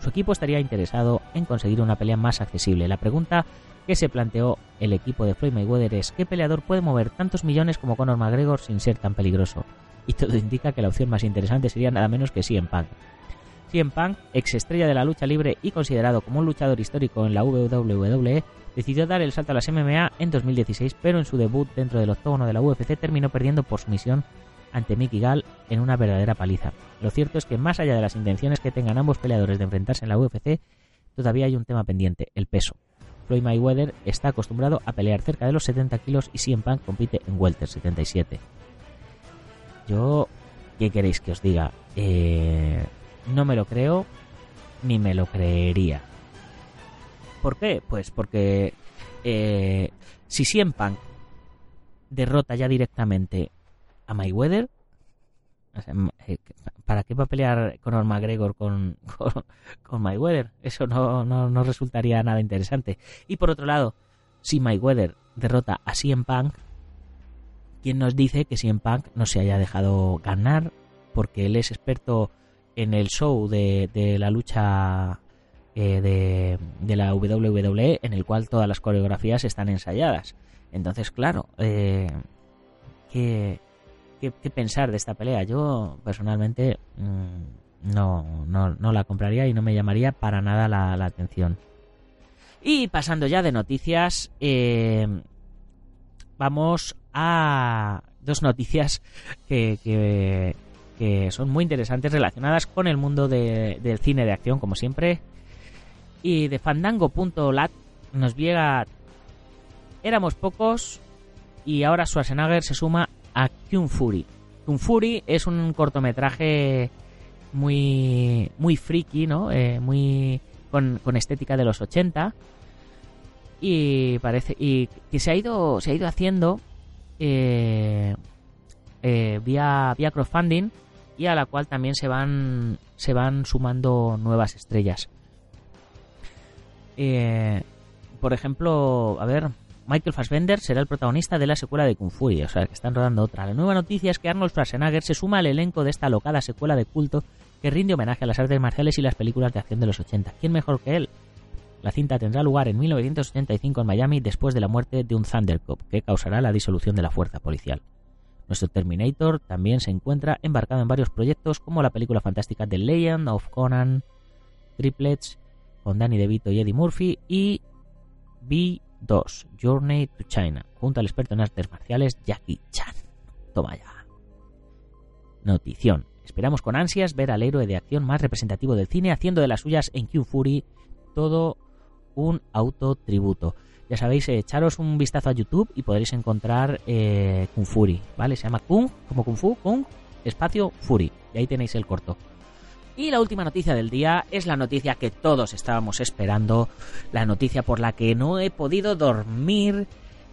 Su equipo estaría interesado en conseguir una pelea más accesible. La pregunta que se planteó el equipo de Floyd Mayweather es ¿qué peleador puede mover tantos millones como Conor McGregor sin ser tan peligroso? y todo indica que la opción más interesante sería nada menos que CM Punk. CM Punk, ex estrella de la lucha libre y considerado como un luchador histórico en la WWE, decidió dar el salto a las MMA en 2016, pero en su debut dentro del octógono de la UFC terminó perdiendo por sumisión ante Mickey Gall en una verdadera paliza. Lo cierto es que más allá de las intenciones que tengan ambos peleadores de enfrentarse en la UFC, todavía hay un tema pendiente, el peso. Floyd Mayweather está acostumbrado a pelear cerca de los 70 kilos y CM compite en welter 77. Yo, ¿qué queréis que os diga? Eh, no me lo creo ni me lo creería. ¿Por qué? Pues porque eh, si CM derrota ya directamente a Mayweather, eh, ¿para qué va a pelear Conor McGregor con, con, con Mayweather? Eso no, no, no, resultaría nada interesante. Y por otro lado, si Mayweather derrota a CM Punk, ¿quién nos dice que CM Punk no se haya dejado ganar? Porque él es experto en el show de, de la lucha eh, de, de, la WWE, en el cual todas las coreografías están ensayadas. Entonces, claro, eh, ¿qué, qué, pensar de esta pelea? Yo, personalmente, mmm, no, no, no, la compraría y no me llamaría para nada la, atención. Y pasando ya de noticias, eh, vamos a dos noticias que, que, son muy interesantes relacionadas con el mundo de, del cine de acción, como siempre. Y de fandango.lat nos llega. Éramos pocos y ahora Schwarzenegger se suma a Kung Fury. Kung Fury es un cortometraje muy muy friki, ¿no? Eh, muy con, con, estética de los 80 y parece y que se ha ido se ha ido haciendo eh, eh, vía vía crowdfunding y a la cual también se van se van sumando nuevas estrellas. Eh, por ejemplo, a ver, Michael Fassbender será el protagonista de la secuela de Kung Fu, o sea, que están rodando otra. La nueva noticia es que Arnold Schwarzenegger se suma al elenco de esta locada secuela de culto que rinde homenaje a las artes marciales y las películas de acción de los 80. ¿Quién mejor que él? La cinta tendrá lugar en 1985 en Miami después de la muerte de un Thundercop que causará la disolución de la fuerza policial. Nuestro Terminator también se encuentra embarcado en varios proyectos como la película fantástica The Legend of Conan, Triplets, con Danny DeVito y Eddie Murphy, y B2, Journey to China, junto al experto en artes marciales Jackie Chan. Toma ya. Notición. Esperamos con ansias ver al héroe de acción más representativo del cine haciendo de las suyas en Kung Fury todo un autotributo. Ya sabéis, eh, echaros un vistazo a YouTube y podréis encontrar eh, Kung Fury, ¿vale? Se llama Kung, como Kung Fu, Kung, espacio, Fury. Y ahí tenéis el corto. Y la última noticia del día es la noticia que todos estábamos esperando, la noticia por la que no he podido dormir,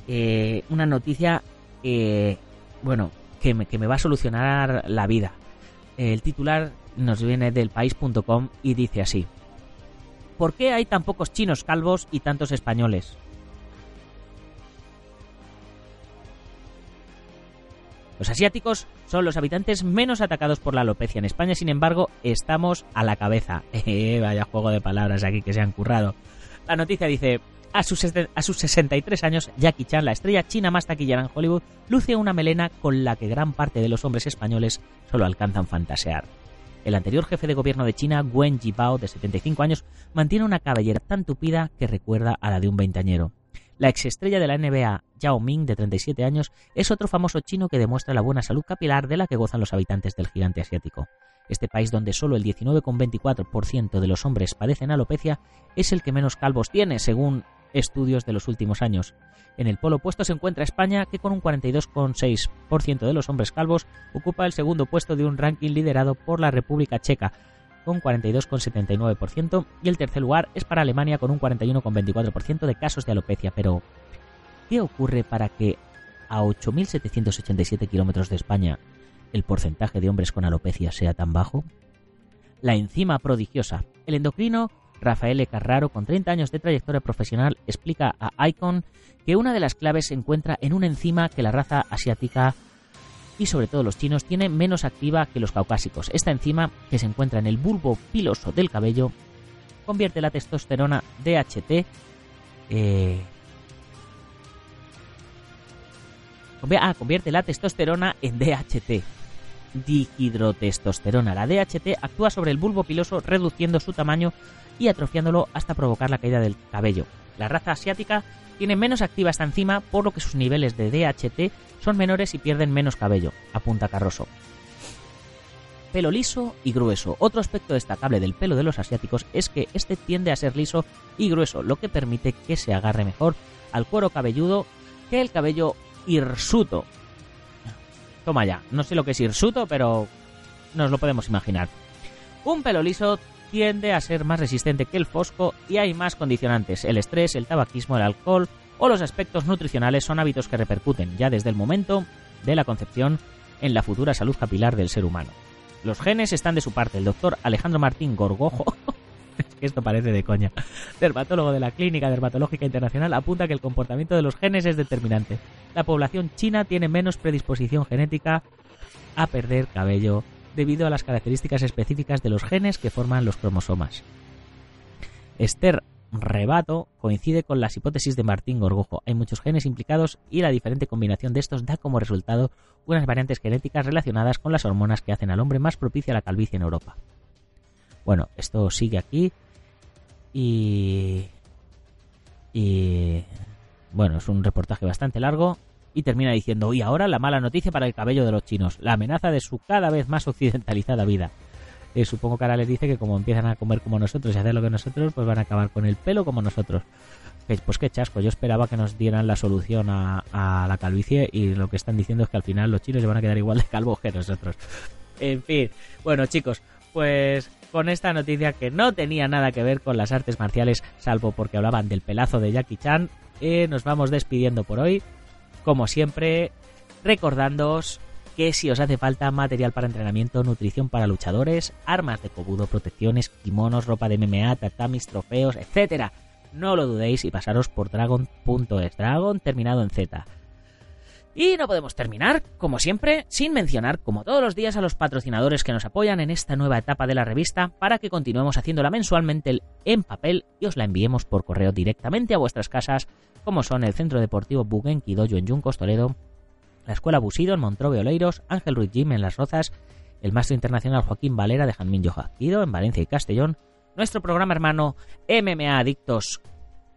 eh, una noticia que, bueno, que me, que me va a solucionar la vida. El titular nos viene del país.com y dice así. ¿Por qué hay tan pocos chinos calvos y tantos españoles? Los asiáticos son los habitantes menos atacados por la alopecia en España, sin embargo, estamos a la cabeza. Eh, vaya juego de palabras aquí que se han currado. La noticia dice, a sus, a sus 63 años, Jackie Chan, la estrella china más taquillera en Hollywood, luce una melena con la que gran parte de los hombres españoles solo alcanzan fantasear. El anterior jefe de gobierno de China, Wen Jibao, de 75 años, mantiene una cabellera tan tupida que recuerda a la de un veinteañero. La exestrella de la NBA, Yao Ming, de 37 años, es otro famoso chino que demuestra la buena salud capilar de la que gozan los habitantes del gigante asiático. Este país donde solo el 19,24% de los hombres padecen alopecia es el que menos calvos tiene, según estudios de los últimos años. En el polo opuesto se encuentra España, que con un 42,6% de los hombres calvos ocupa el segundo puesto de un ranking liderado por la República Checa, con 42,79% y el tercer lugar es para Alemania con un 41,24% de casos de alopecia. Pero, ¿qué ocurre para que a 8.787 kilómetros de España el porcentaje de hombres con alopecia sea tan bajo? La enzima prodigiosa. El endocrino Rafael Carraro, con 30 años de trayectoria profesional, explica a Icon que una de las claves se encuentra en una enzima que la raza asiática y sobre todo los chinos tiene menos activa que los caucásicos. Esta enzima, que se encuentra en el bulbo piloso del cabello, convierte la testosterona DHT eh, ah, convierte la testosterona en DHT. Dihidrotestosterona. La DHT actúa sobre el bulbo piloso reduciendo su tamaño y atrofiándolo hasta provocar la caída del cabello. La raza asiática tiene menos activa esta enzima, por lo que sus niveles de DHT son menores y pierden menos cabello, apunta Carroso. Pelo liso y grueso. Otro aspecto destacable del pelo de los asiáticos es que este tiende a ser liso y grueso, lo que permite que se agarre mejor al cuero cabelludo que el cabello hirsuto. Toma ya, no sé lo que es hirsuto, pero nos lo podemos imaginar. Un pelo liso tiende a ser más resistente que el fosco y hay más condicionantes. El estrés, el tabaquismo, el alcohol o los aspectos nutricionales son hábitos que repercuten ya desde el momento de la concepción en la futura salud capilar del ser humano. Los genes están de su parte. El doctor Alejandro Martín Gorgojo, esto parece de coña, dermatólogo de la Clínica Dermatológica Internacional, apunta que el comportamiento de los genes es determinante. La población china tiene menos predisposición genética a perder cabello debido a las características específicas de los genes que forman los cromosomas. Esther Rebato coincide con las hipótesis de Martín Gorgojo. Hay muchos genes implicados y la diferente combinación de estos da como resultado unas variantes genéticas relacionadas con las hormonas que hacen al hombre más propicio a la calvicie en Europa. Bueno, esto sigue aquí y... y... bueno, es un reportaje bastante largo y termina diciendo, y ahora la mala noticia para el cabello de los chinos, la amenaza de su cada vez más occidentalizada vida. Eh, supongo que ahora les dice que como empiezan a comer como nosotros y hacer lo que nosotros, pues van a acabar con el pelo como nosotros. Pues qué chasco, yo esperaba que nos dieran la solución a, a la calvicie y lo que están diciendo es que al final los chinos se van a quedar igual de calvos que nosotros. En fin, bueno chicos, pues con esta noticia que no tenía nada que ver con las artes marciales, salvo porque hablaban del pelazo de Jackie Chan, nos vamos despidiendo por hoy como siempre, recordándoos que si os hace falta material para entrenamiento, nutrición para luchadores, armas de cobudo, protecciones, kimonos, ropa de MMA, tatamis, trofeos, etc., no lo dudéis y pasaros por dragon.es, dragon terminado en Z. Y no podemos terminar, como siempre, sin mencionar, como todos los días, a los patrocinadores que nos apoyan en esta nueva etapa de la revista para que continuemos haciéndola mensualmente en papel y os la enviemos por correo directamente a vuestras casas como son el Centro Deportivo Bugenki Dojo en Yuncos, Toledo, la Escuela Busido en Montrove Oleiros, Ángel Ruiz Jim en Las Rozas, el Maestro Internacional Joaquín Valera de Janmin Yojaquido en Valencia y Castellón, nuestro programa hermano MMA Adictos,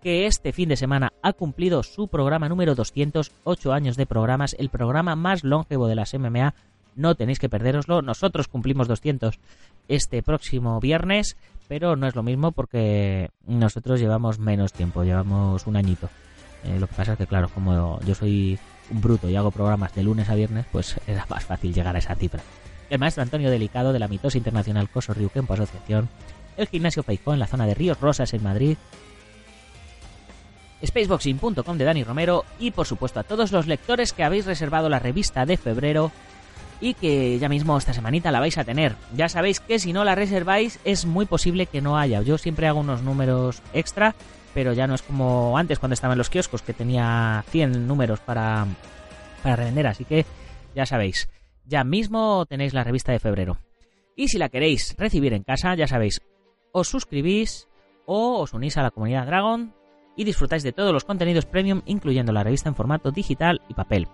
que este fin de semana ha cumplido su programa número 208 años de programas, el programa más longevo de las MMA. No tenéis que perderoslo. Nosotros cumplimos 200 este próximo viernes, pero no es lo mismo porque nosotros llevamos menos tiempo, llevamos un añito. Eh, lo que pasa es que, claro, como yo soy un bruto y hago programas de lunes a viernes, pues era más fácil llegar a esa cifra. El maestro Antonio Delicado de la Mitos Internacional Coso Ryukempo Asociación, el Gimnasio Feijó en la zona de Ríos Rosas en Madrid, spaceboxing.com de Dani Romero y por supuesto a todos los lectores que habéis reservado la revista de febrero y que ya mismo esta semanita la vais a tener. Ya sabéis que si no la reserváis es muy posible que no haya. Yo siempre hago unos números extra pero ya no es como antes cuando estaba en los kioscos que tenía 100 números para, para revender, así que ya sabéis, ya mismo tenéis la revista de febrero. Y si la queréis recibir en casa, ya sabéis, os suscribís o os unís a la comunidad Dragon y disfrutáis de todos los contenidos premium, incluyendo la revista en formato digital y papel.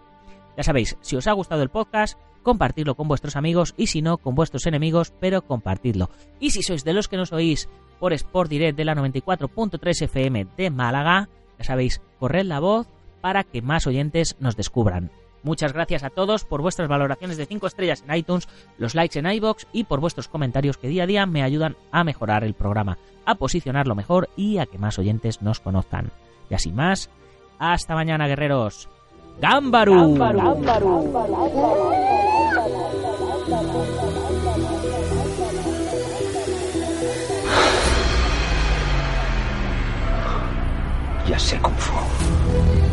Ya sabéis, si os ha gustado el podcast, compartidlo con vuestros amigos y si no, con vuestros enemigos, pero compartidlo. Y si sois de los que nos oís por Sport Direct de la 94.3 FM de Málaga. Ya sabéis, corred la voz para que más oyentes nos descubran. Muchas gracias a todos por vuestras valoraciones de 5 estrellas en iTunes, los likes en iBox y por vuestros comentarios que día a día me ayudan a mejorar el programa, a posicionarlo mejor y a que más oyentes nos conozcan. Y así más, hasta mañana guerreros. ¡Gámbaru! ya sé Kung Fu.